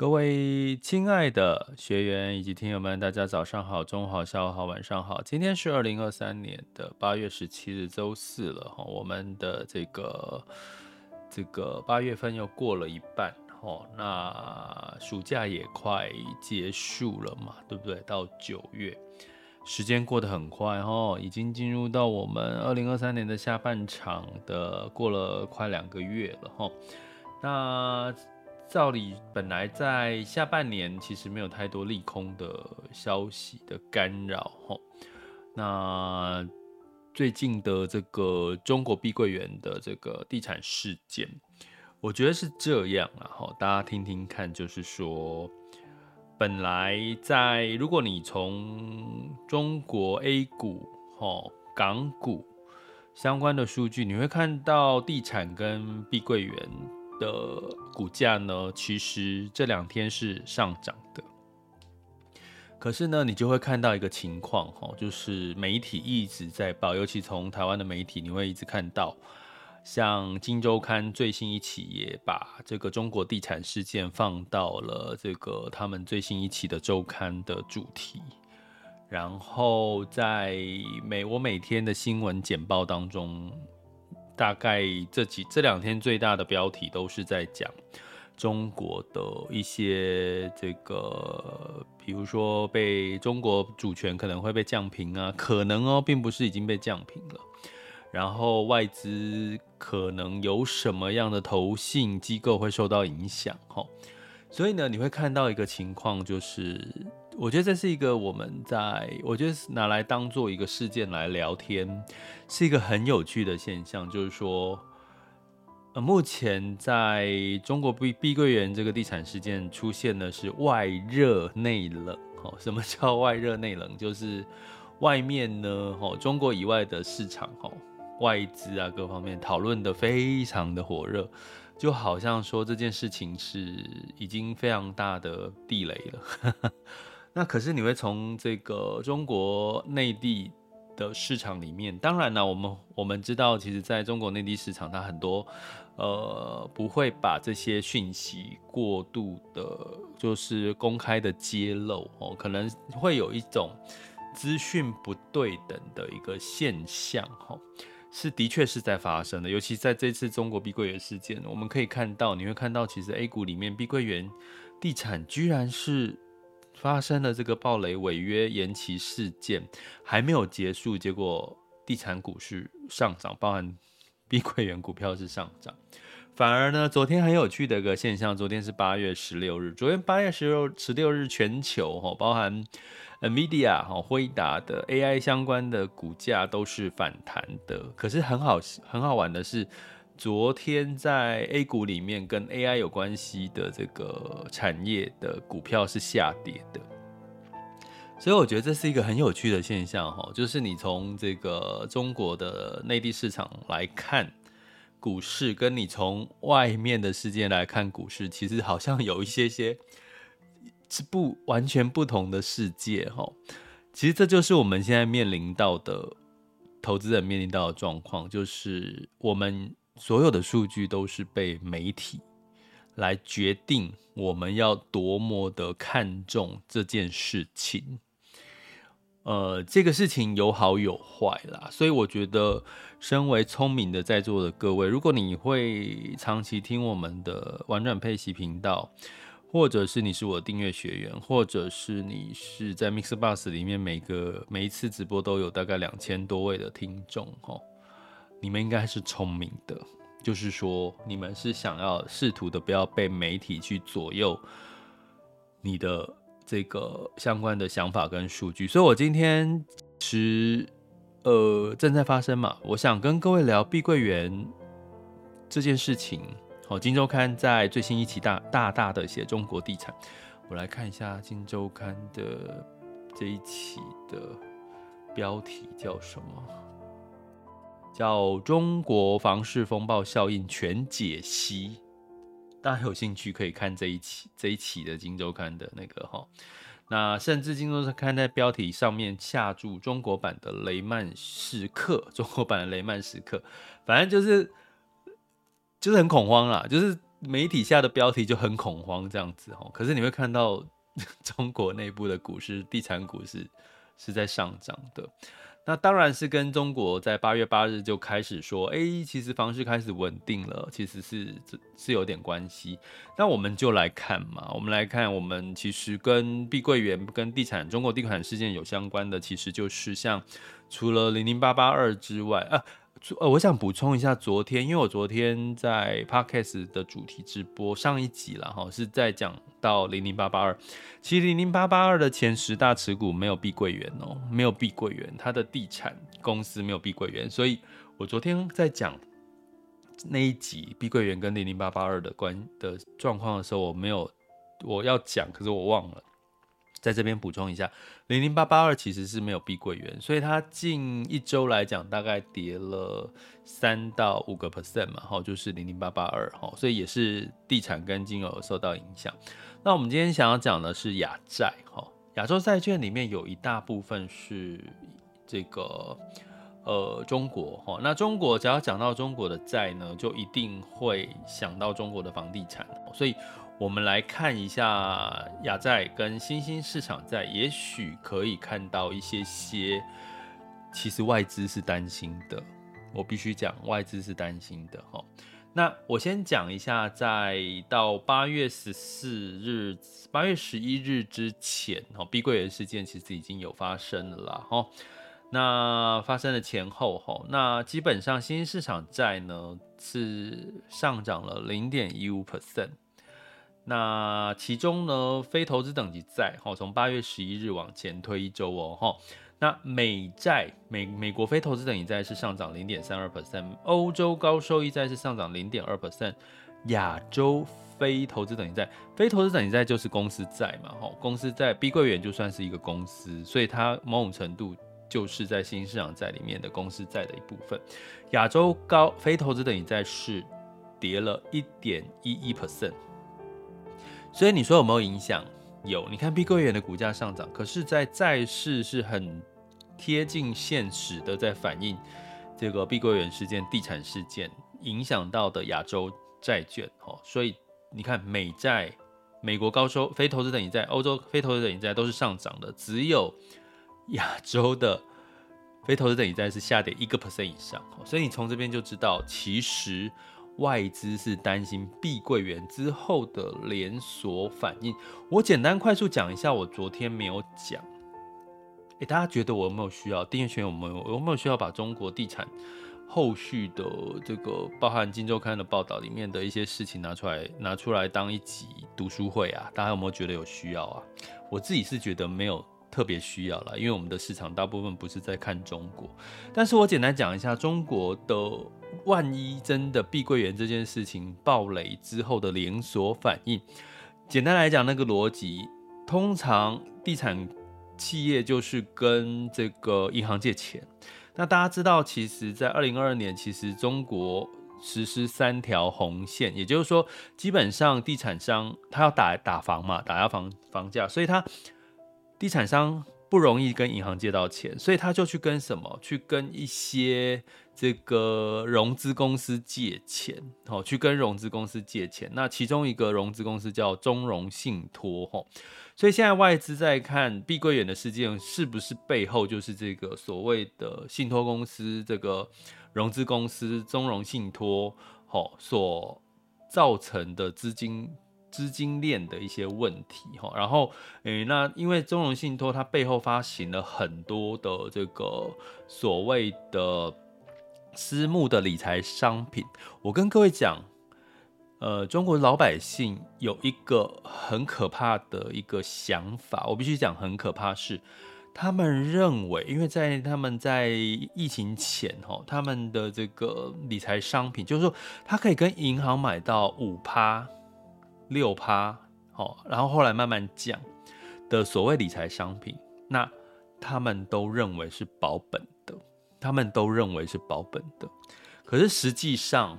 各位亲爱的学员以及听友们，大家早上好、中午好、下午好、晚上好。今天是二零二三年的八月十七日，周四了哈。我们的这个这个八月份又过了一半哦，那暑假也快结束了嘛，对不对？到九月，时间过得很快哈，已经进入到我们二零二三年的下半场的，过了快两个月了哈。那照理本来在下半年其实没有太多利空的消息的干扰吼，那最近的这个中国碧桂园的这个地产事件，我觉得是这样啊哈，大家听听看，就是说，本来在如果你从中国 A 股哈港股相关的数据，你会看到地产跟碧桂园。的股价呢，其实这两天是上涨的。可是呢，你就会看到一个情况哈，就是媒体一直在报，尤其从台湾的媒体，你会一直看到，像《金周刊》最新一期也把这个中国地产事件放到了这个他们最新一期的周刊的主题。然后在每我每天的新闻简报当中。大概这几这两天最大的标题都是在讲中国的一些这个，比如说被中国主权可能会被降平啊，可能哦，并不是已经被降平了。然后外资可能有什么样的投信机构会受到影响，哈。所以呢，你会看到一个情况就是。我觉得这是一个我们在，我觉得拿来当做一个事件来聊天，是一个很有趣的现象。就是说，呃，目前在中国碧碧桂园这个地产事件出现的是外热内冷。哦，什么叫外热内冷？就是外面呢，哦，中国以外的市场，哦，外资啊各方面讨论的非常的火热，就好像说这件事情是已经非常大的地雷了。那可是你会从这个中国内地的市场里面，当然呢，我们我们知道，其实在中国内地市场，它很多呃不会把这些讯息过度的，就是公开的揭露哦，可能会有一种资讯不对等的一个现象哈，是的确是在发生的，尤其在这次中国碧桂园事件，我们可以看到，你会看到，其实 A 股里面碧桂园地产居然是。发生了这个暴雷违约延期事件还没有结束，结果地产股市上涨，包含碧桂园股票是上涨。反而呢，昨天很有趣的一个现象，昨天是八月十六日，昨天八月十六十六日全球哈，包含 NVIDIA 哈辉达的 AI 相关的股价都是反弹的。可是很好很好玩的是。昨天在 A 股里面跟 AI 有关系的这个产业的股票是下跌的，所以我觉得这是一个很有趣的现象哈，就是你从这个中国的内地市场来看股市，跟你从外面的世界来看股市，其实好像有一些些是不完全不同的世界哈。其实这就是我们现在面临到的投资人面临到的状况，就是我们。所有的数据都是被媒体来决定，我们要多么的看重这件事情。呃，这个事情有好有坏啦，所以我觉得，身为聪明的在座的各位，如果你会长期听我们的玩转配息频道，或者是你是我的订阅学员，或者是你是在 MixBus 里面每个每一次直播都有大概两千多位的听众哦。你们应该是聪明的，就是说你们是想要试图的不要被媒体去左右你的这个相关的想法跟数据。所以我今天其实呃正在发生嘛，我想跟各位聊碧桂园这件事情。哦，《金周刊》在最新一期大大大的写中国地产。我来看一下《金周刊》的这一期的标题叫什么？叫《中国房市风暴效应全解析》。大家有兴趣可以看这一期这一期的《金周刊》的那个哈。那甚至《金周刊》在标题上面下注中国版的雷曼时刻，中国版的雷曼时刻，反正就是。就是很恐慌啦，就是媒体下的标题就很恐慌这样子哦。可是你会看到 中国内部的股市、地产股市是在上涨的。那当然是跟中国在八月八日就开始说，哎、其实房市开始稳定了，其实是是有点关系。那我们就来看嘛，我们来看，我们其实跟碧桂园、跟地产、中国地产事件有相关的，其实就是像除了零零八八二之外啊。呃，我想补充一下，昨天因为我昨天在 Podcast 的主题直播上一集了哈，是在讲到零零八八二，其实零零八八二的前十大持股没有碧桂园哦，没有碧桂园，它的地产公司没有碧桂园，所以我昨天在讲那一集碧桂园跟零零八八二的关的状况的时候，我没有我要讲，可是我忘了。在这边补充一下，零零八八二其实是没有碧桂园，所以它近一周来讲大概跌了三到五个 percent 嘛，哈，就是零零八八二，哈，所以也是地产跟金融受到影响。那我们今天想要讲的是亚债，哈，亚洲债券里面有一大部分是这个呃中国，哈，那中国只要讲到中国的债呢，就一定会想到中国的房地产，所以。我们来看一下亚债跟新兴市场债，也许可以看到一些些，其实外资是担心的。我必须讲，外资是担心的哈。那我先讲一下，在到八月十四日、八月十一日之前，哈，碧桂园事件其实已经有发生了啦，哈。那发生的前后，哈，那基本上新兴市场债呢是上涨了零点一五 percent。那其中呢，非投资等级债，哈，从八月十一日往前推一周哦，哈，那美债美美国非投资等级债是上涨零点三二 percent，欧洲高收益债是上涨零点二 percent，亚洲非投资等级债，非投资等级债就是公司债嘛，哈，公司债，碧桂园就算是一个公司，所以它某种程度就是在新市场债里面的公司债的一部分，亚洲高非投资等级债是跌了一点一一 percent。所以你说有没有影响？有，你看碧桂园的股价上涨，可是，在债市是很贴近现实的，在反映这个碧桂园事件、地产事件影响到的亚洲债券。哦，所以你看美债、美国高收非投资等级债、欧洲非投资等级债都是上涨的，只有亚洲的非投资等级债是下跌一个 percent 以上。所以你从这边就知道，其实。外资是担心碧桂园之后的连锁反应。我简单快速讲一下，我昨天没有讲。诶，大家觉得我有没有需要？订阅群有没有？有没有需要把中国地产后续的这个包含《金周刊》的报道里面的一些事情拿出来，拿出来当一集读书会啊？大家有没有觉得有需要啊？我自己是觉得没有特别需要了，因为我们的市场大部分不是在看中国。但是我简单讲一下中国的。万一真的碧桂园这件事情爆雷之后的连锁反应，简单来讲，那个逻辑，通常地产企业就是跟这个银行借钱。那大家知道，其实，在二零二二年，其实中国实施三条红线，也就是说，基本上地产商他要打打房嘛，打压房房价，所以他地产商不容易跟银行借到钱，所以他就去跟什么？去跟一些。这个融资公司借钱，好，去跟融资公司借钱。那其中一个融资公司叫中融信托，哈，所以现在外资在看碧桂园的事件，是不是背后就是这个所谓的信托公司，这个融资公司中融信托，好，所造成的资金资金链的一些问题，哈。然后，诶，那因为中融信托它背后发行了很多的这个所谓的。私募的理财商品，我跟各位讲，呃，中国老百姓有一个很可怕的一个想法，我必须讲很可怕是，他们认为，因为在他们在疫情前哈，他们的这个理财商品，就是说他可以跟银行买到五趴、六趴，好，然后后来慢慢降的所谓理财商品，那他们都认为是保本的，他们都认为是保本的。可是实际上，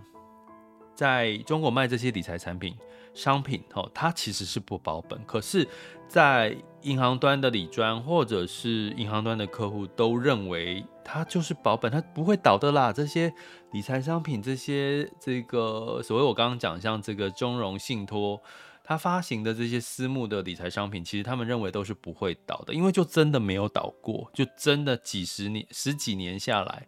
在中国卖这些理财产品。商品哦，它其实是不保本，可是，在银行端的理专或者是银行端的客户都认为它就是保本，它不会倒的啦。这些理财商品，这些这个所谓我刚刚讲像这个中融信托，它发行的这些私募的理财商品，其实他们认为都是不会倒的，因为就真的没有倒过，就真的几十年、十几年下来，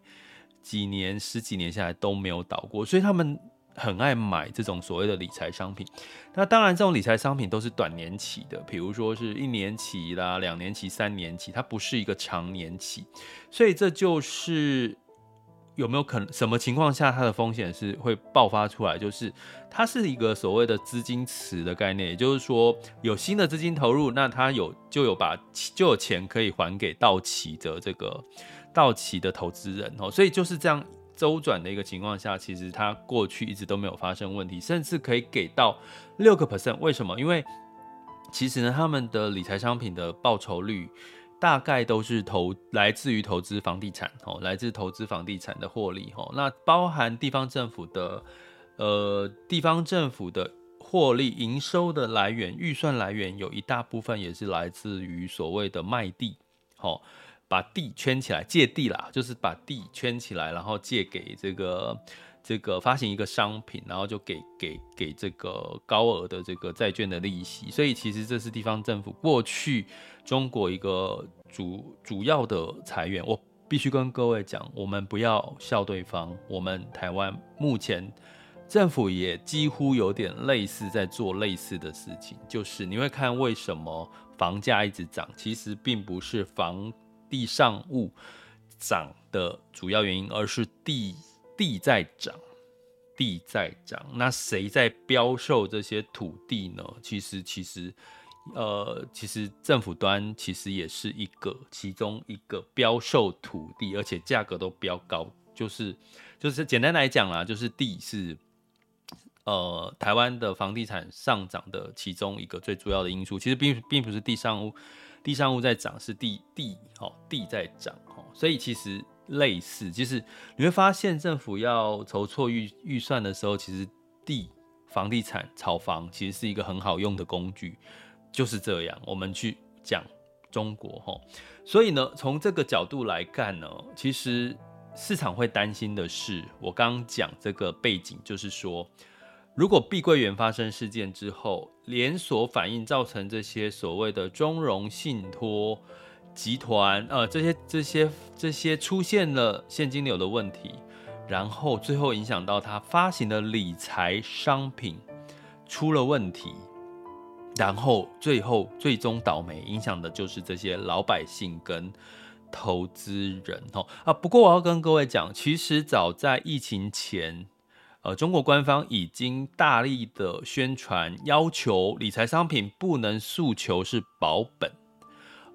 几年、十几年下来都没有倒过，所以他们。很爱买这种所谓的理财商品，那当然这种理财商品都是短年期的，比如说是一年期啦、两年期、三年期，它不是一个长年期，所以这就是有没有可能什么情况下它的风险是会爆发出来，就是它是一个所谓的资金池的概念，也就是说有新的资金投入，那它有就有把就有钱可以还给到期的这个到期的投资人哦，所以就是这样。周转的一个情况下，其实它过去一直都没有发生问题，甚至可以给到六个 percent。为什么？因为其实呢，他们的理财商品的报酬率大概都是投来自于投资房地产哦，来自投资房地产的获利哦。那包含地方政府的呃地方政府的获利营收的来源，预算来源有一大部分也是来自于所谓的卖地哦。把地圈起来，借地啦，就是把地圈起来，然后借给这个这个发行一个商品，然后就给给给这个高额的这个债券的利息。所以其实这是地方政府过去中国一个主主要的财源。我必须跟各位讲，我们不要笑对方。我们台湾目前政府也几乎有点类似在做类似的事情，就是你会看为什么房价一直涨，其实并不是房。地上物涨的主要原因，而是地地在涨，地在涨。那谁在标售这些土地呢？其实，其实，呃，其实政府端其实也是一个其中一个标售土地，而且价格都标高。就是，就是简单来讲啦，就是地是呃台湾的房地产上涨的其中一个最主要的因素。其实并并不是地上物。地上物在涨，是地地哦，地在涨哦，所以其实类似，就是你会发现政府要筹措预预算的时候，其实地房地产炒房其实是一个很好用的工具，就是这样。我们去讲中国哈，所以呢，从这个角度来看呢，其实市场会担心的是，我刚刚讲这个背景，就是说。如果碧桂园发生事件之后，连锁反应造成这些所谓的中融信托集团，呃，这些这些这些出现了现金流的问题，然后最后影响到他发行的理财商品出了问题，然后最后最终倒霉，影响的就是这些老百姓跟投资人哦啊。不过我要跟各位讲，其实早在疫情前。呃，中国官方已经大力的宣传，要求理财商品不能诉求是保本，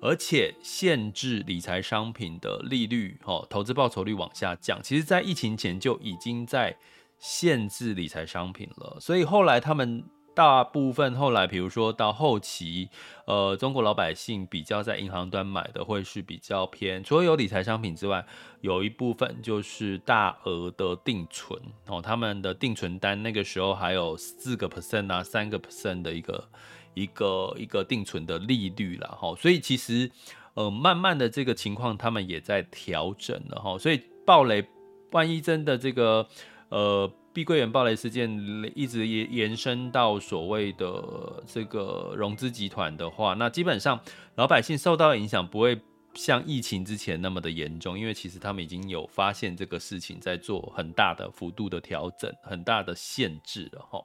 而且限制理财商品的利率，哦，投资报酬率往下降。其实，在疫情前就已经在限制理财商品了，所以后来他们。大部分后来，比如说到后期，呃，中国老百姓比较在银行端买的会是比较偏，除了有理财商品之外，有一部分就是大额的定存哦，他们的定存单那个时候还有四个 percent 啊，三个 percent 的一个一个一个定存的利率了哈，所以其实呃，慢慢的这个情况他们也在调整了哈，所以暴雷，万一真的这个呃。碧桂园暴雷事件一直延延伸到所谓的这个融资集团的话，那基本上老百姓受到影响不会像疫情之前那么的严重，因为其实他们已经有发现这个事情在做很大的幅度的调整，很大的限制了哈。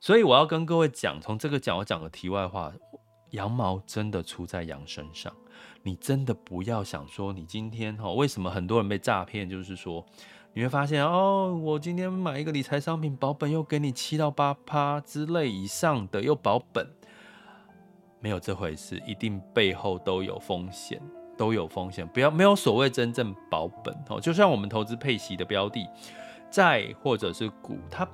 所以我要跟各位讲，从这个讲，我讲个题外话，羊毛真的出在羊身上，你真的不要想说你今天哈，为什么很多人被诈骗，就是说。你会发现哦，我今天买一个理财商品，保本又给你七到八趴之类以上的，又保本，没有这回事，一定背后都有风险。都有风险，不要没有所谓真正保本哦。就像我们投资配息的标的，债或者是股，它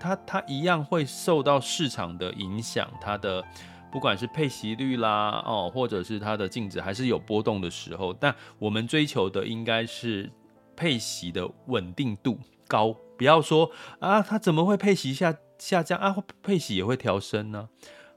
它它一样会受到市场的影响，它的不管是配息率啦哦，或者是它的净值还是有波动的时候，但我们追求的应该是配息的稳定度高，不要说啊，它怎么会配息下下降啊？配息也会调升呢？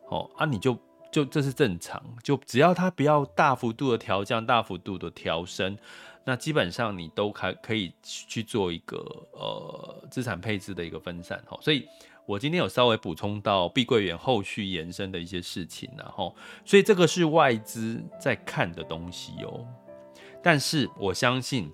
哦啊，你就。就这是正常，就只要它不要大幅度的调降、大幅度的调升，那基本上你都还可以去做一个呃资产配置的一个分散哈。所以我今天有稍微补充到碧桂园后续延伸的一些事情，然后所以这个是外资在看的东西哦。但是我相信。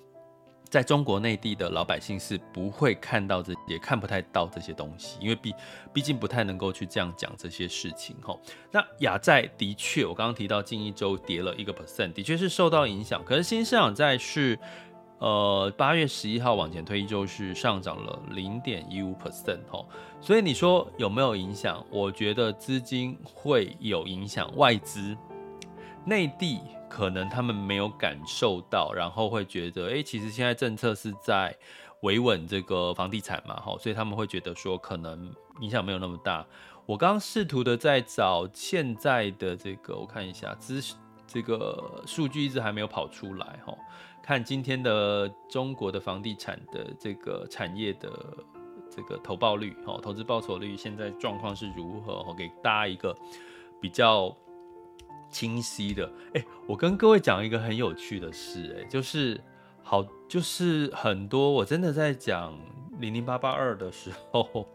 在中国内地的老百姓是不会看到这，也看不太到这些东西，因为毕毕竟不太能够去这样讲这些事情哈。那亚债的确，我刚刚提到近一周跌了一个 percent，的确是受到影响。可是新市场债是，呃，八月十一号往前推一周是上涨了零点一五 percent 哈。所以你说有没有影响？我觉得资金会有影响，外资内地。可能他们没有感受到，然后会觉得，哎，其实现在政策是在维稳这个房地产嘛，哈，所以他们会觉得说，可能影响没有那么大。我刚试图的在找现在的这个，我看一下，资这个数据一直还没有跑出来，哈，看今天的中国的房地产的这个产业的这个投报率，哈，投资报酬率现在状况是如何？我给大家一个比较。清晰的，哎、我跟各位讲一个很有趣的事、欸，哎，就是好，就是很多我真的在讲零零八八二的时候，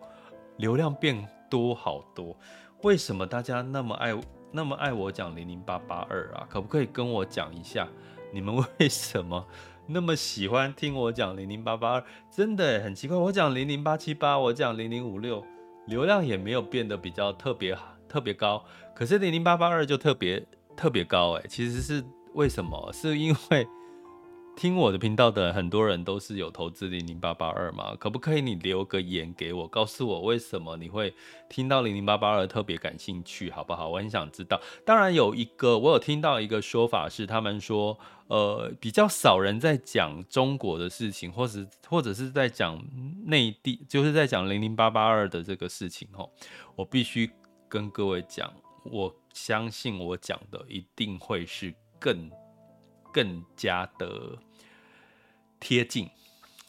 流量变多好多。为什么大家那么爱那么爱我讲零零八八二啊？可不可以跟我讲一下，你们 为什么那么喜欢听我讲零零八八二？真的、很奇怪，我讲零零八七八，我讲零零五六，流量也没有变得比较特别。特别高，可是零零八八二就特别特别高哎，其实是为什么？是因为听我的频道的很多人都是有投资零零八八二吗？可不可以你留个言给我，告诉我为什么你会听到零零八八二特别感兴趣，好不好？我很想知道。当然有一个，我有听到一个说法是，他们说，呃，比较少人在讲中国的事情，或者或者是在讲内地，就是在讲零零八八二的这个事情哦，我必须。跟各位讲，我相信我讲的一定会是更更加的贴近，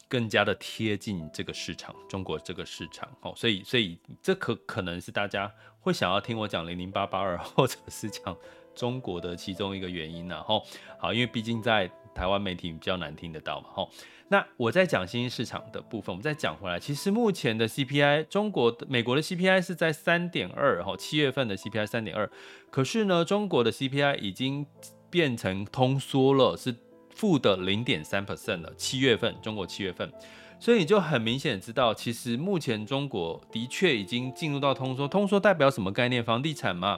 更加的贴近这个市场，中国这个市场哦，所以所以这可可能是大家会想要听我讲零零八八二，或者是讲中国的其中一个原因，然后好，因为毕竟在台湾媒体比较难听得到嘛，吼。那我在讲新兴市场的部分，我们再讲回来。其实目前的 CPI，中国的、美国的 CPI 是在三点二，哈，七月份的 CPI 三点二。可是呢，中国的 CPI 已经变成通缩了，是负的零点三 percent 了。七月份，中国七月份，所以你就很明显知道，其实目前中国的确已经进入到通缩。通缩代表什么概念？房地产嘛。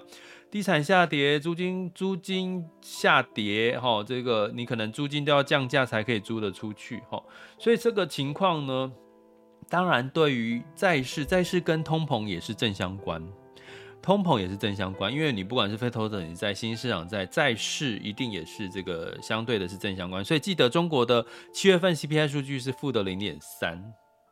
地产下跌，租金租金下跌，哈，这个你可能租金都要降价才可以租得出去，哈，所以这个情况呢，当然对于债市，债市跟通膨也是正相关，通膨也是正相关，因为你不管是非投资等级债、新市场在，债市一定也是这个相对的是正相关，所以记得中国的七月份 CPI 数据是负的零点三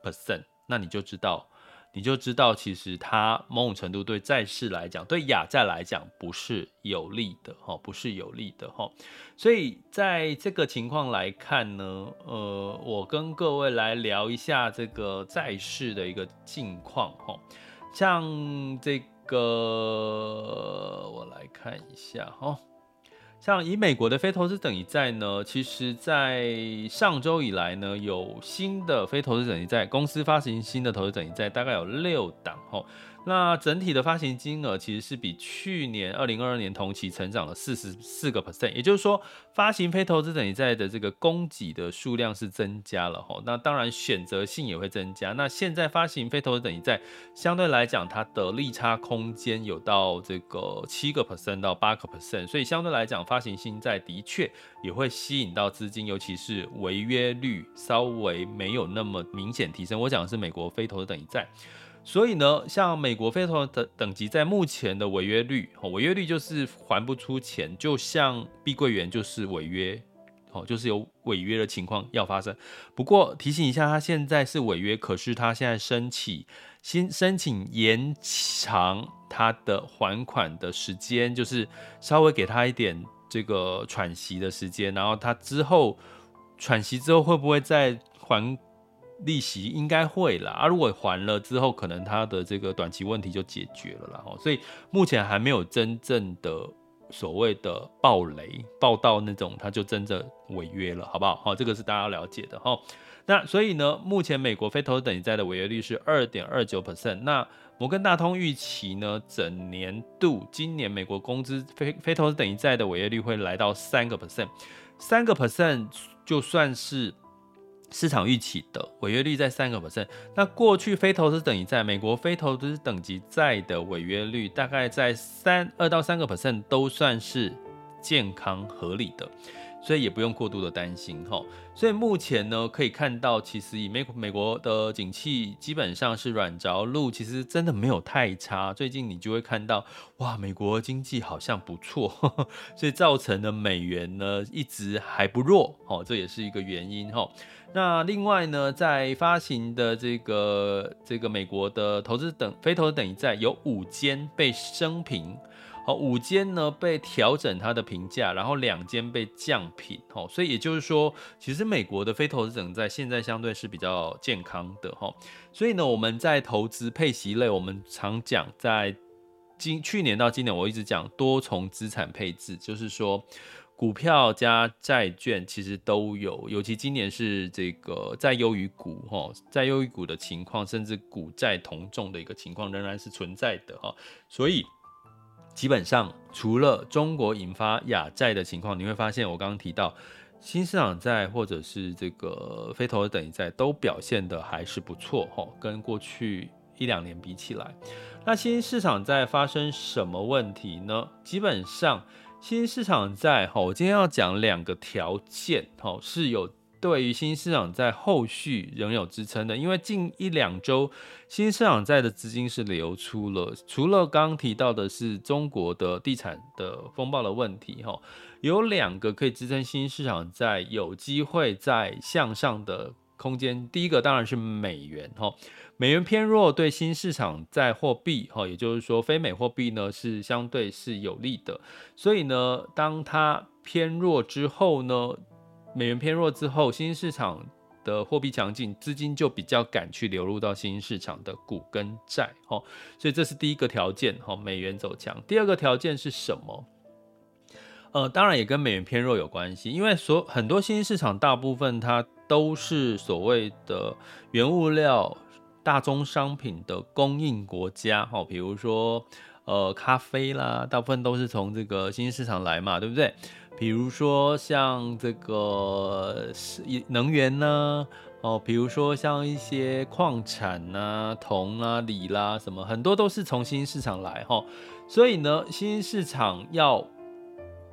percent，那你就知道。你就知道，其实它某种程度对债市来讲，对亚债来讲不是有利的哈，不是有利的哈。所以在这个情况来看呢，呃，我跟各位来聊一下这个债市的一个近况哈。像这个，我来看一下哈。像以美国的非投资等级债呢，其实，在上周以来呢，有新的非投资等级债公司发行新的投资等级债，大概有六档吼。那整体的发行金额其实是比去年二零二二年同期成长了四十四个 percent，也就是说，发行非投资等级债的这个供给的数量是增加了哈。那当然选择性也会增加。那现在发行非投资等级债相对来讲，它的利差空间有到这个七个 percent 到八个 percent，所以相对来讲，发行新债的确也会吸引到资金，尤其是违约率稍微没有那么明显提升。我讲的是美国非投资等级债。所以呢，像美国非投的等级在目前的违约率，违约率就是还不出钱，就像碧桂园就是违约，哦，就是有违约的情况要发生。不过提醒一下，他现在是违约，可是他现在申请新申请延长他的还款的时间，就是稍微给他一点这个喘息的时间，然后他之后喘息之后会不会再还？利息应该会啦，啊，如果还了之后，可能他的这个短期问题就解决了啦，所以目前还没有真正的所谓的暴雷暴到那种，他就真的违约了，好不好？好，这个是大家要了解的哈。那所以呢，目前美国非投资等级债的违约率是二点二九 percent。那摩根大通预期呢，整年度今年美国公司非非投资等级债的违约率会来到三个 percent，三个 percent 就算是。市场预期的违约率在三个 percent，那过去非投资等级债，美国非投资等级债的违约率大概在三二到三个 percent，都算是健康合理的。所以也不用过度的担心哈，所以目前呢，可以看到，其实以美美国的景气基本上是软着陆，其实真的没有太差。最近你就会看到，哇，美国经济好像不错，所以造成的美元呢一直还不弱，哦，这也是一个原因哈。那另外呢，在发行的这个这个美国的投资等非投资等级债有五间被升评。好，五间呢被调整它的评价，然后两间被降评。哦，所以也就是说，其实美国的非投资等债现在相对是比较健康的哈。所以呢，我们在投资配息类，我们常讲，在今去年到今年，我一直讲多重资产配置，就是说股票加债券其实都有，尤其今年是这个债优于股哈，债优于股的情况，甚至股债同重的一个情况仍然是存在的哈，所以。基本上，除了中国引发亚债的情况，你会发现我刚刚提到新市场债或者是这个非投资等级债都表现得还是不错哈，跟过去一两年比起来，那新市场债发生什么问题呢？基本上，新市场债哈，我今天要讲两个条件哈，是有。对于新市场债后续仍有支撑的，因为近一两周新市场债的资金是流出了，除了刚刚提到的是中国的地产的风暴的问题，哈，有两个可以支撑新市场债有机会再向上的空间。第一个当然是美元，哈，美元偏弱对新市场在货币，哈，也就是说非美货币呢是相对是有利的，所以呢，当它偏弱之后呢。美元偏弱之后，新兴市场的货币强劲，资金就比较敢去流入到新兴市场的股跟债，哦，所以这是第一个条件，哈，美元走强。第二个条件是什么？呃，当然也跟美元偏弱有关系，因为所很多新兴市场大部分它都是所谓的原物料、大宗商品的供应国家，哈，比如说呃咖啡啦，大部分都是从这个新兴市场来嘛，对不对？比如说像这个能源呢，哦，比如说像一些矿产呐、铜啊、锂啦什么，很多都是从新兴市场来哈，所以呢，新兴市场要。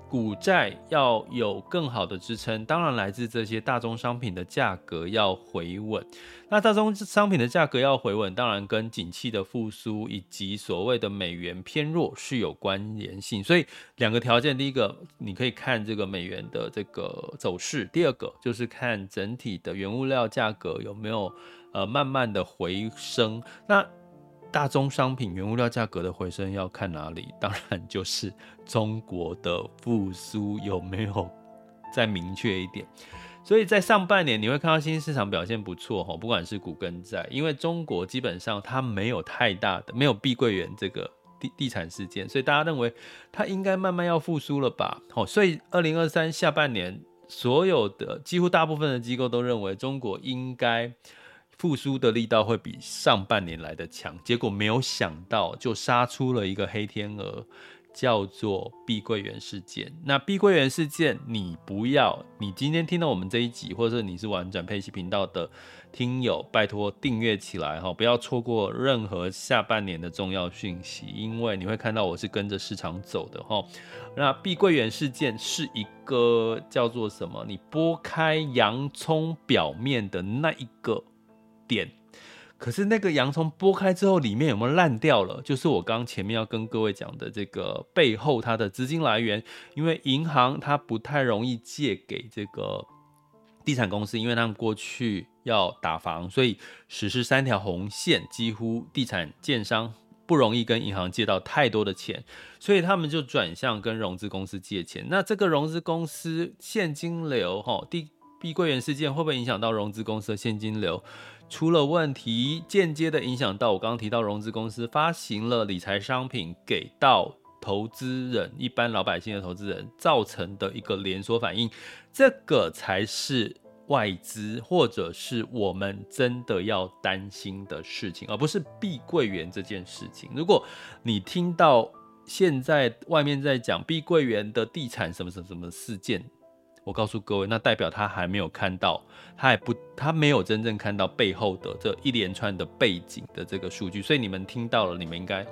股债要有更好的支撑，当然来自这些大宗商品的价格要回稳。那大宗商品的价格要回稳，当然跟景气的复苏以及所谓的美元偏弱是有关联性。所以两个条件，第一个你可以看这个美元的这个走势，第二个就是看整体的原物料价格有没有呃慢慢的回升。那大宗商品原物料价格的回升要看哪里？当然就是中国的复苏有没有再明确一点。所以在上半年你会看到新兴市场表现不错哈，不管是股跟债，因为中国基本上它没有太大的没有碧桂园这个地地产事件，所以大家认为它应该慢慢要复苏了吧？好，所以二零二三下半年所有的几乎大部分的机构都认为中国应该。复苏的力道会比上半年来的强，结果没有想到就杀出了一个黑天鹅，叫做碧桂园事件。那碧桂园事件，你不要，你今天听到我们这一集，或者是你是玩转配息频道的听友，拜托订阅起来哈，不要错过任何下半年的重要讯息，因为你会看到我是跟着市场走的哈。那碧桂园事件是一个叫做什么？你剥开洋葱表面的那一个。点可是那个洋葱剥开之后，里面有没有烂掉了？就是我刚前面要跟各位讲的这个背后它的资金来源，因为银行它不太容易借给这个地产公司，因为他们过去要打房，所以实施三条红线，几乎地产建商不容易跟银行借到太多的钱，所以他们就转向跟融资公司借钱。那这个融资公司现金流，哈，地碧桂园事件会不会影响到融资公司的现金流？出了问题，间接的影响到我刚刚提到融资公司发行了理财商品给到投资人，一般老百姓的投资人造成的一个连锁反应，这个才是外资或者是我们真的要担心的事情，而不是碧桂园这件事情。如果你听到现在外面在讲碧桂园的地产什么什么什么事件，我告诉各位，那代表他还没有看到，他还不，他没有真正看到背后的这一连串的背景的这个数据，所以你们听到了，你们应该。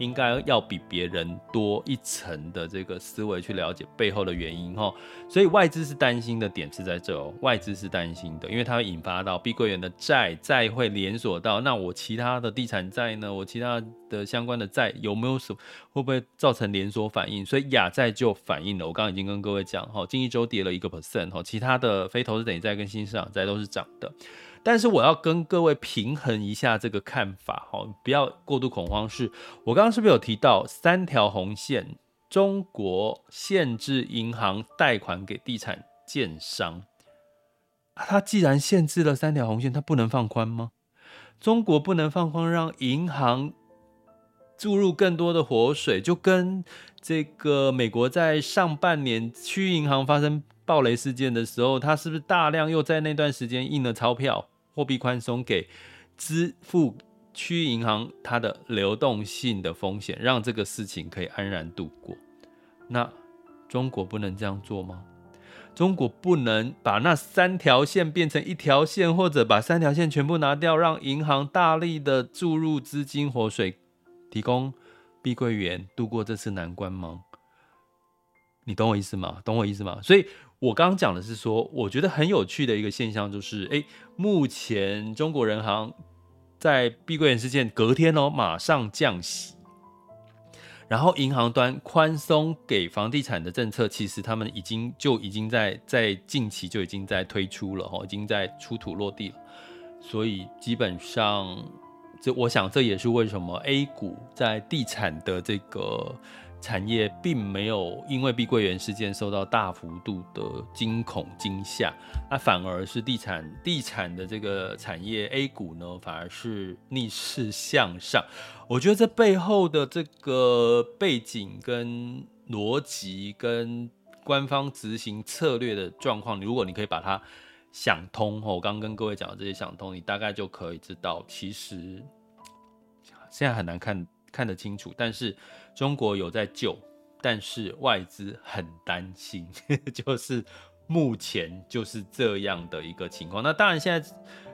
应该要比别人多一层的这个思维去了解背后的原因哈，所以外资是担心的点是在这哦，外资是担心的，因为它会引发到碧桂园的债，债会连锁到那我其他的地产债呢，我其他的相关的债有没有什么会不会造成连锁反应？所以亚债就反应了，我刚刚已经跟各位讲哈，近一周跌了一个 percent 哈，其他的非投资等级债跟新市场债都是涨的。但是我要跟各位平衡一下这个看法，哈，不要过度恐慌。是我刚刚是不是有提到三条红线？中国限制银行贷款给地产建商，它既然限制了三条红线，它不能放宽吗？中国不能放宽，让银行注入更多的活水，就跟这个美国在上半年区域银行发生暴雷事件的时候，它是不是大量又在那段时间印了钞票？货币宽松给支付区银行它的流动性的风险，让这个事情可以安然度过。那中国不能这样做吗？中国不能把那三条线变成一条线，或者把三条线全部拿掉，让银行大力的注入资金活水，提供碧桂园度过这次难关吗？你懂我意思吗？懂我意思吗？所以。我刚刚讲的是说，我觉得很有趣的一个现象就是，诶，目前中国人行在碧桂园事件隔天哦，马上降息，然后银行端宽松给房地产的政策，其实他们已经就已经在在近期就已经在推出了哦，已经在出土落地了，所以基本上，这我想这也是为什么 A 股在地产的这个。产业并没有因为碧桂园事件受到大幅度的惊恐惊吓，那反而是地产地产的这个产业 A 股呢，反而是逆势向上。我觉得这背后的这个背景跟逻辑跟官方执行策略的状况，如果你可以把它想通，我刚刚跟各位讲的这些想通，你大概就可以知道，其实现在很难看。看得清楚，但是中国有在救，但是外资很担心，就是目前就是这样的一个情况。那当然，现在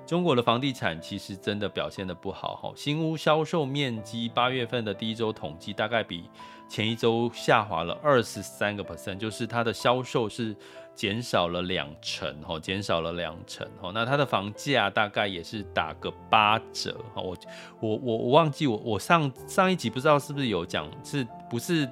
中国的房地产其实真的表现的不好哈，新屋销售面积八月份的第一周统计大概比前一周下滑了二十三个 percent，就是它的销售是。减少了两成，哈，减少了两成，哈，那它的房价大概也是打个八折，哈，我我我我忘记我我上上一集不知道是不是有讲，是不是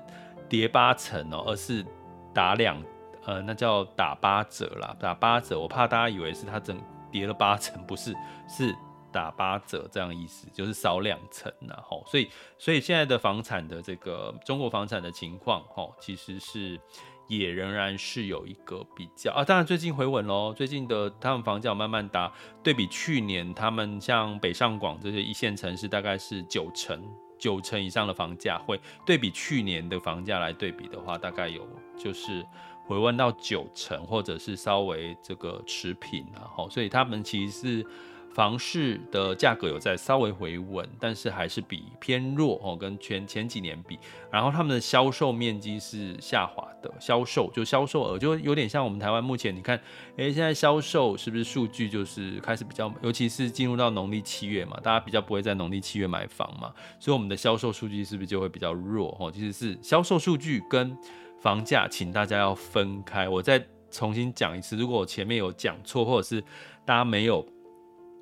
跌八成哦，而是打两，呃，那叫打八折啦，打八折，我怕大家以为是它整跌了八成，不是，是打八折这样意思，就是少两成呐，哈，所以所以现在的房产的这个中国房产的情况，哈，其实是。也仍然是有一个比较啊，当然最近回稳喽。最近的他们房价慢慢达，对比去年，他们像北上广这些一线城市，大概是九成九成以上的房价会对比去年的房价来对比的话，大概有就是回温到九成，或者是稍微这个持平然后，所以他们其实是。房市的价格有在稍微回稳，但是还是比偏弱哦，跟前前几年比。然后他们的销售面积是下滑的，销售就销售额就有点像我们台湾目前你看，诶，现在销售是不是数据就是开始比较，尤其是进入到农历七月嘛，大家比较不会在农历七月买房嘛，所以我们的销售数据是不是就会比较弱哦？其实是销售数据跟房价，请大家要分开。我再重新讲一次，如果我前面有讲错，或者是大家没有。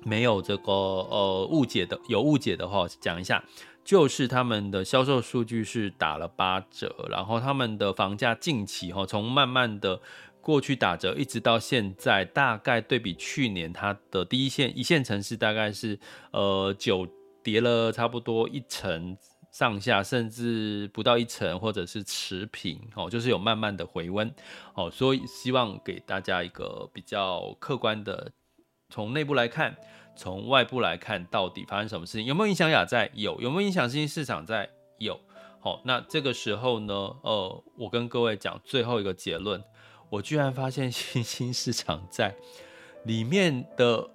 没有这个呃误解的，有误解的话，讲一下，就是他们的销售数据是打了八折，然后他们的房价近期哈，从慢慢的过去打折，一直到现在，大概对比去年，它的第一线一线城市大概是呃九跌了差不多一成。上下甚至不到一成，或者是持平，哦，就是有慢慢的回温，哦，所以希望给大家一个比较客观的，从内部来看，从外部来看，到底发生什么事情，有没有影响亚债？有，有没有影响新兴市场债？有，好，那这个时候呢，呃，我跟各位讲最后一个结论，我居然发现新兴市场债里面的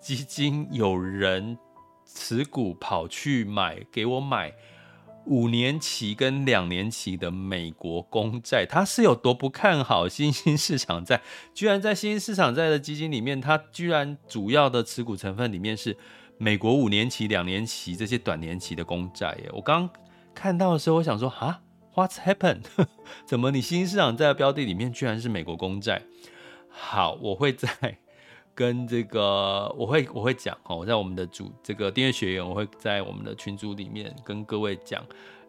基金有人持股跑去买，给我买。五年期跟两年期的美国公债，它是有多不看好新兴市场债？居然在新兴市场债的基金里面，它居然主要的持股成分里面是美国五年期、两年期这些短年期的公债耶！我刚看到的时候，我想说啊，What's happened？怎么你新兴市场债的标的里面居然是美国公债？好，我会在。跟这个我会我会讲哦，我在我们的主这个订阅学员，我会在我们的群组里面跟各位讲，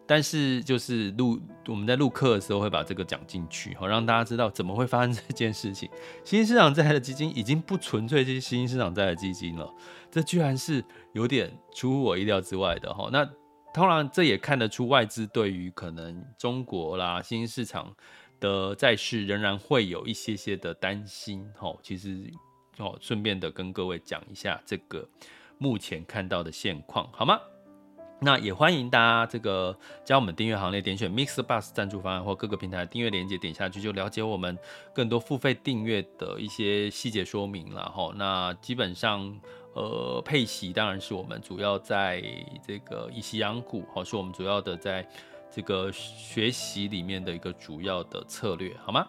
但是就是录我们在录课的时候会把这个讲进去，好让大家知道怎么会发生这件事情。新兴市场债的基金已经不纯粹是新兴市场债的基金了，这居然是有点出乎我意料之外的哈。那当然这也看得出外资对于可能中国啦新兴市场的债市仍然会有一些些的担心哈，其实。哦，顺便的跟各位讲一下这个目前看到的现况，好吗？那也欢迎大家这个加我们订阅行列，点选 Mix Bus 赞助方案或各个平台订阅链接，点下去就了解我们更多付费订阅的一些细节说明了哈。那基本上，呃，配息当然是我们主要在这个以息养股，好，是我们主要的在这个学习里面的一个主要的策略，好吗？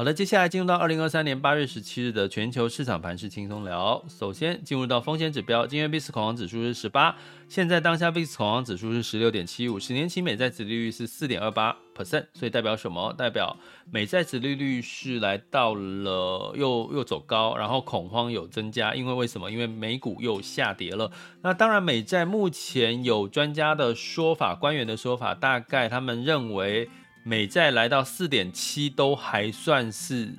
好的，接下来进入到二零二三年八月十七日的全球市场盘势轻松聊。首先进入到风险指标，今天 VIX 恐慌指数是十八，现在当下 VIX 恐慌指数是十六点七五，十年期美债殖利率是四点二八 percent，所以代表什么？代表美债殖利率是来到了又又走高，然后恐慌有增加，因为为什么？因为美股又下跌了。那当然，美债目前有专家的说法，官员的说法，大概他们认为。美债来到四点七都还算是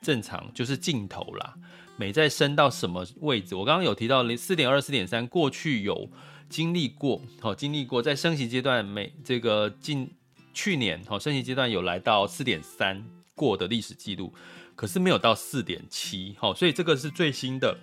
正常，就是尽头啦。美债升到什么位置？我刚刚有提到四点二、四点三，过去有经历过，好，经历过在升息阶段，美这个近去年好升息阶段有来到四点三过的历史记录，可是没有到四点七，好，所以这个是最新的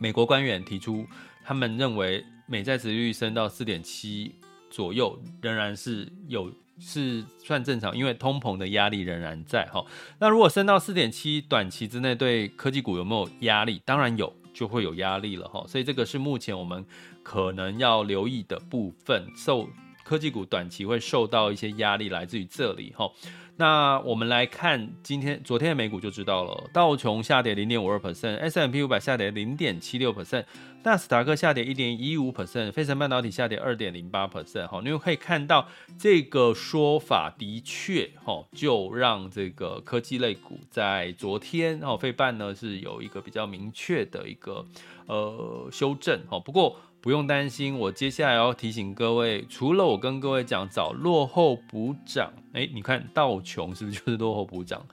美国官员提出，他们认为美债殖利率升到四点七左右，仍然是有。是算正常，因为通膨的压力仍然在哈。那如果升到四点七，短期之内对科技股有没有压力？当然有，就会有压力了哈。所以这个是目前我们可能要留意的部分，受科技股短期会受到一些压力，来自于这里哈。那我们来看今天、昨天的美股就知道了，道琼下跌零点五二 percent，S&P 五百下跌零点七六 percent，纳斯达克下跌一点一五 percent，费城半导体下跌二点零八 percent。哈，你们可以看到这个说法的确，哈，就让这个科技类股在昨天，哦，费半呢是有一个比较明确的一个呃修正，哈，不过。不用担心，我接下来要提醒各位，除了我跟各位讲找落后补涨，诶，你看道穷是不是就是落后补涨？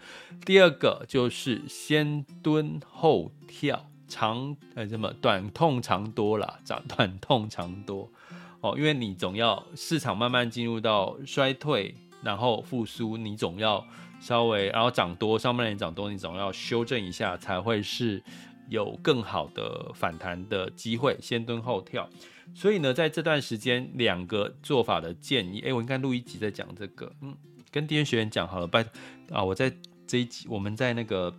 第二个就是先蹲后跳，长呃什么短痛长多啦，长短痛长多哦，因为你总要市场慢慢进入到衰退，然后复苏，你总要稍微然后涨多，上半年涨多，你总要修正一下才会是。有更好的反弹的机会，先蹲后跳。所以呢，在这段时间，两个做法的建议，哎，我应该录一集再讲这个。嗯，跟订阅学员讲好了，拜啊，我在这一集我们在那个。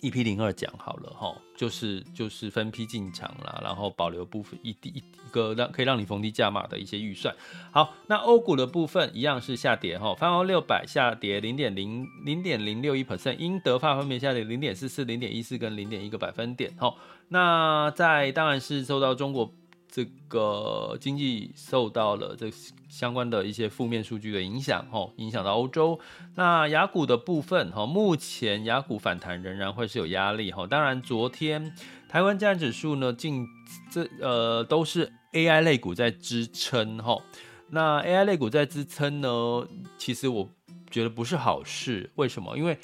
EP 零二讲好了哈，就是就是分批进场啦，然后保留部分一一一个让可以让你逢低加码的一些预算。好，那欧股的部分一样是下跌哈，泛欧六百下跌零点零零点零六一 percent，英德法分别下跌零点四四、零点一四跟零点一个百分点哈。那在当然是受到中国。这个经济受到了这相关的一些负面数据的影响，吼，影响到欧洲。那雅股的部分，哈，目前雅股反弹仍然会是有压力，哈。当然，昨天台湾加权指数呢，近这呃都是 AI 类股在支撑，哈。那 AI 类股在支撑呢，其实我觉得不是好事，为什么？因为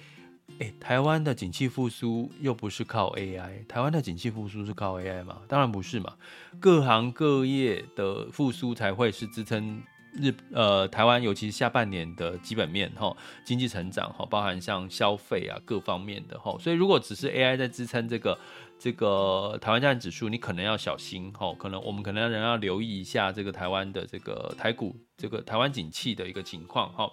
哎，台湾的景气复苏又不是靠 AI，台湾的景气复苏是靠 AI 吗？当然不是嘛，各行各业的复苏才会是支撑日呃台湾，尤其是下半年的基本面哈，经济成长哈，包含像消费啊各方面的哈，所以如果只是 AI 在支撑这个这个台湾加权指数，你可能要小心哈，可能我们可能仍要留意一下这个台湾的这个台股这个台湾景气的一个情况哈。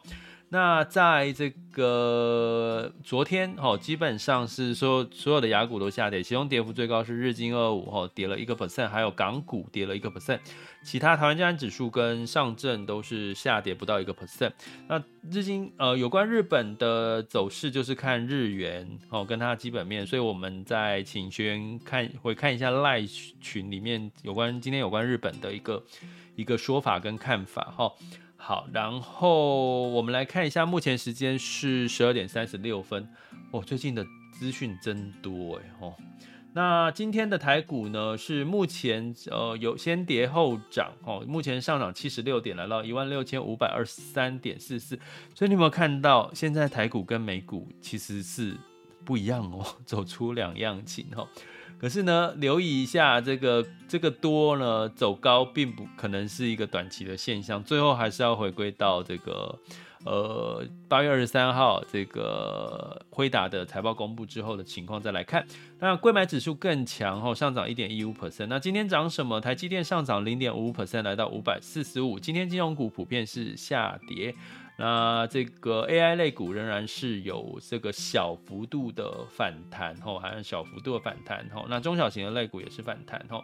那在这个昨天，哈，基本上是说所有的雅股都下跌，其中跌幅最高是日经二五，哈，跌了一个 percent，还有港股跌了一个 percent，其他台湾加权指数跟上证都是下跌不到一个 percent。那日经，呃，有关日本的走势就是看日元，哦，跟它基本面，所以我们在请学员看，会看一下赖群里面有关今天有关日本的一个一个说法跟看法，哈。好，然后我们来看一下，目前时间是十二点三十六分。哦，最近的资讯真多哎哦。那今天的台股呢，是目前呃有先跌后涨哦，目前上涨七十六点，来到一万六千五百二十三点四四。所以你有没有看到，现在台股跟美股其实是不一样哦，走出两样情哦。可是呢，留意一下这个这个多呢走高，并不可能是一个短期的现象，最后还是要回归到这个呃八月二十三号这个辉达的财报公布之后的情况再来看。那贵买指数更强哦，上涨一点一五 percent。那今天涨什么？台积电上涨零点五五 percent，来到五百四十五。今天金融股普遍是下跌。那这个 AI 类股仍然是有这个小幅度的反弹吼，还有小幅度的反弹吼。那中小型的类股也是反弹吼。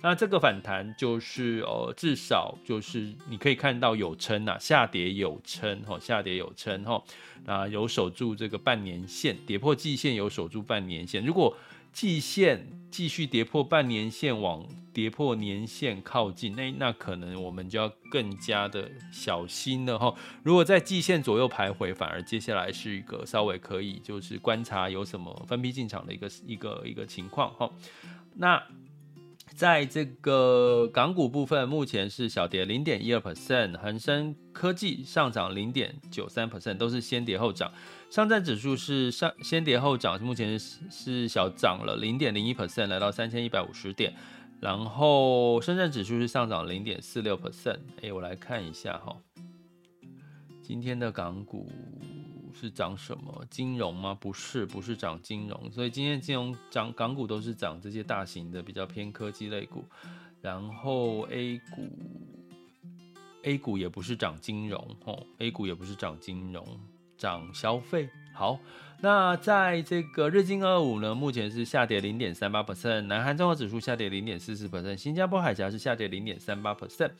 那这个反弹就是呃，至少就是你可以看到有撑呐，下跌有撑吼，下跌有撑吼。那有守住这个半年线，跌破季线有守住半年线。如果季线继续跌破半年线，往跌破年线靠近，那那可能我们就要更加的小心了哈。如果在季线左右徘徊，反而接下来是一个稍微可以就是观察有什么分批进场的一个一个一个情况哈。那在这个港股部分，目前是小跌零点一二 percent，恒生科技上涨零点九三 percent，都是先跌后涨。上证指数是上先跌后涨，目前是小涨了零点零一 percent，来到三千一百五十点。然后深圳指数是上涨零点四六 percent。哎，我来看一下哈，今天的港股是涨什么？金融吗？不是，不是涨金融。所以今天金融涨，港股都是涨这些大型的比较偏科技类股。然后 A 股，A 股也不是涨金融哦，A 股也不是涨金融。涨消费好，那在这个日经二五呢，目前是下跌零点三八 percent，南韩综合指数下跌零点四四 percent，新加坡海峡是下跌零点三八 percent。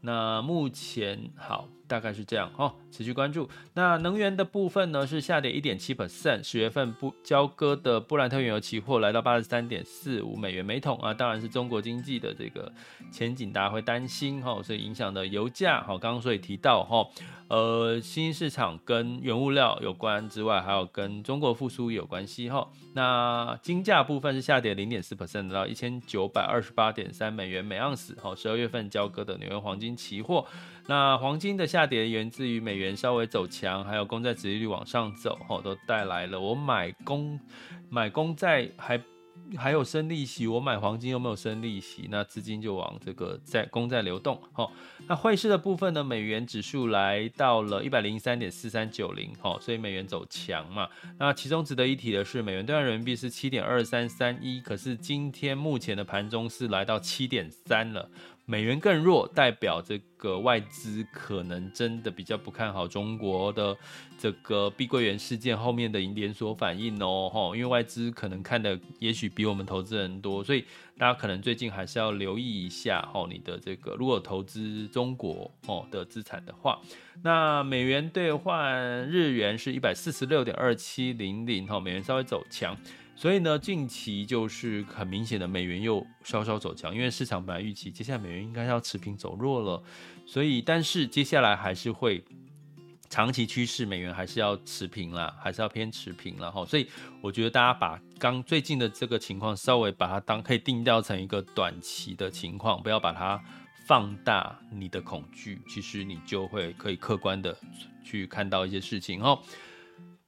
那目前好。大概是这样哦，持续关注。那能源的部分呢，是下跌一点七 percent，十月份不交割的布兰特原油期货来到八十三点四五美元每桶啊，当然是中国经济的这个前景，大家会担心哈，所以影响的油价哈，刚刚所以提到哈，呃，新兴市场跟原物料有关之外，还有跟中国复苏有关系哈。那金价部分是下跌零点四 percent，到一千九百二十八点三美元每盎司哈，十二月份交割的纽约黄金期货。那黄金的下跌源自于美元稍微走强，还有公债殖利率往上走，吼，都带来了我买公买公债还还有升利息，我买黄金又没有升利息，那资金就往这个债公债流动，吼。那汇市的部分呢，美元指数来到了一百零三点四三九零，吼，所以美元走强嘛。那其中值得一提的是，美元兑换人民币是七点二三三一，可是今天目前的盘中是来到七点三了。美元更弱，代表这个外资可能真的比较不看好中国的这个碧桂园事件后面的连锁反应哦，因为外资可能看的也许比我们投资人多，所以大家可能最近还是要留意一下哦，你的这个如果投资中国哦的资产的话，那美元兑换日元是一百四十六点二七零零，哈，美元稍微走强。所以呢，近期就是很明显的美元又稍稍走强，因为市场本来预期接下来美元应该要持平走弱了，所以但是接下来还是会长期趋势，美元还是要持平啦，还是要偏持平了哈。所以我觉得大家把刚最近的这个情况稍微把它当可以定调成一个短期的情况，不要把它放大你的恐惧，其实你就会可以客观的去看到一些事情哈。